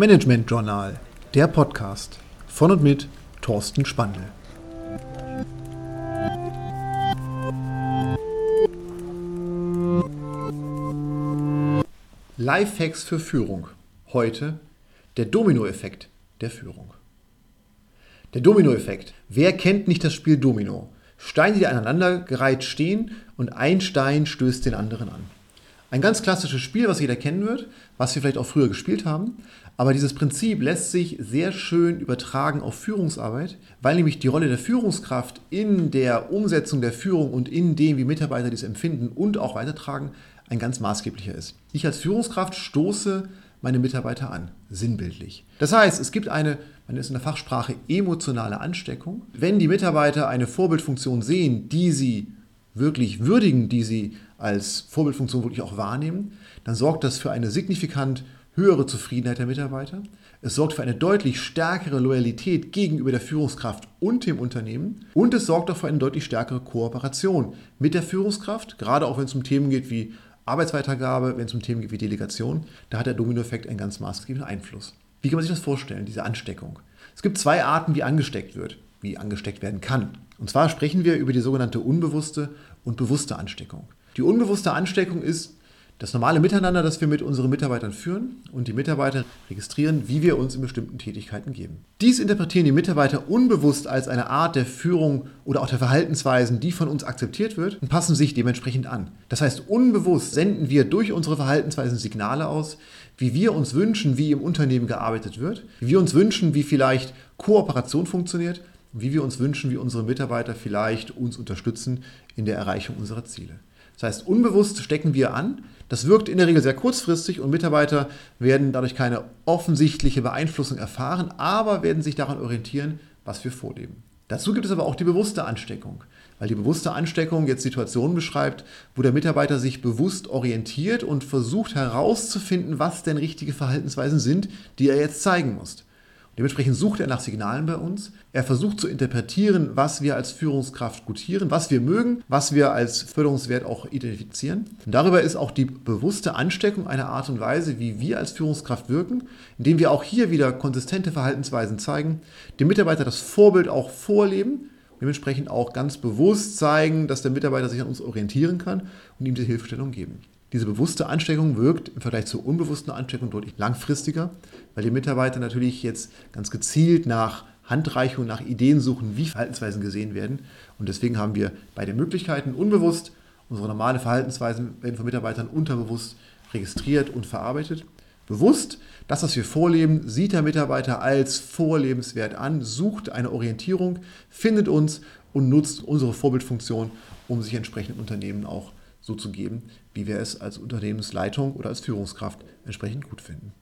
Management Journal, der Podcast von und mit Thorsten Spandl. Lifehacks für Führung. Heute der Dominoeffekt der Führung. Der Dominoeffekt. Wer kennt nicht das Spiel Domino? Steine, die aneinandergereiht stehen und ein Stein stößt den anderen an. Ein ganz klassisches Spiel, was jeder kennen wird, was wir vielleicht auch früher gespielt haben. Aber dieses Prinzip lässt sich sehr schön übertragen auf Führungsarbeit, weil nämlich die Rolle der Führungskraft in der Umsetzung der Führung und in dem, wie Mitarbeiter dies empfinden und auch weitertragen, ein ganz maßgeblicher ist. Ich als Führungskraft stoße meine Mitarbeiter an, sinnbildlich. Das heißt, es gibt eine, man ist in der Fachsprache emotionale Ansteckung. Wenn die Mitarbeiter eine Vorbildfunktion sehen, die sie wirklich würdigen, die sie als Vorbildfunktion wirklich auch wahrnehmen, dann sorgt das für eine signifikant höhere Zufriedenheit der Mitarbeiter. Es sorgt für eine deutlich stärkere Loyalität gegenüber der Führungskraft und dem Unternehmen. Und es sorgt auch für eine deutlich stärkere Kooperation mit der Führungskraft, gerade auch wenn es um Themen geht wie Arbeitsweitergabe, wenn es um Themen geht wie Delegation. Da hat der Dominoeffekt einen ganz maßgeblichen Einfluss. Wie kann man sich das vorstellen, diese Ansteckung? Es gibt zwei Arten, wie angesteckt wird, wie angesteckt werden kann. Und zwar sprechen wir über die sogenannte unbewusste und bewusste Ansteckung. Die unbewusste Ansteckung ist das normale Miteinander, das wir mit unseren Mitarbeitern führen und die Mitarbeiter registrieren, wie wir uns in bestimmten Tätigkeiten geben. Dies interpretieren die Mitarbeiter unbewusst als eine Art der Führung oder auch der Verhaltensweisen, die von uns akzeptiert wird und passen sich dementsprechend an. Das heißt, unbewusst senden wir durch unsere Verhaltensweisen Signale aus, wie wir uns wünschen, wie im Unternehmen gearbeitet wird, wie wir uns wünschen, wie vielleicht Kooperation funktioniert wie wir uns wünschen, wie unsere Mitarbeiter vielleicht uns unterstützen in der Erreichung unserer Ziele. Das heißt, unbewusst stecken wir an. Das wirkt in der Regel sehr kurzfristig und Mitarbeiter werden dadurch keine offensichtliche Beeinflussung erfahren, aber werden sich daran orientieren, was wir vorleben. Dazu gibt es aber auch die bewusste Ansteckung, weil die bewusste Ansteckung jetzt Situationen beschreibt, wo der Mitarbeiter sich bewusst orientiert und versucht herauszufinden, was denn richtige Verhaltensweisen sind, die er jetzt zeigen muss. Dementsprechend sucht er nach Signalen bei uns. Er versucht zu interpretieren, was wir als Führungskraft gutieren, was wir mögen, was wir als Förderungswert auch identifizieren. Und darüber ist auch die bewusste Ansteckung eine Art und Weise, wie wir als Führungskraft wirken, indem wir auch hier wieder konsistente Verhaltensweisen zeigen, dem Mitarbeiter das Vorbild auch vorleben dementsprechend auch ganz bewusst zeigen, dass der Mitarbeiter sich an uns orientieren kann und ihm die Hilfestellung geben. Diese bewusste Ansteckung wirkt im Vergleich zur unbewussten Ansteckung deutlich langfristiger, weil die Mitarbeiter natürlich jetzt ganz gezielt nach Handreichung, nach Ideen suchen, wie Verhaltensweisen gesehen werden. Und deswegen haben wir bei den Möglichkeiten unbewusst unsere normale Verhaltensweisen werden von Mitarbeitern unterbewusst registriert und verarbeitet. Bewusst, das, was wir vorleben, sieht der Mitarbeiter als vorlebenswert an, sucht eine Orientierung, findet uns und nutzt unsere Vorbildfunktion, um sich entsprechend Unternehmen auch so zu geben, wie wir es als Unternehmensleitung oder als Führungskraft entsprechend gut finden.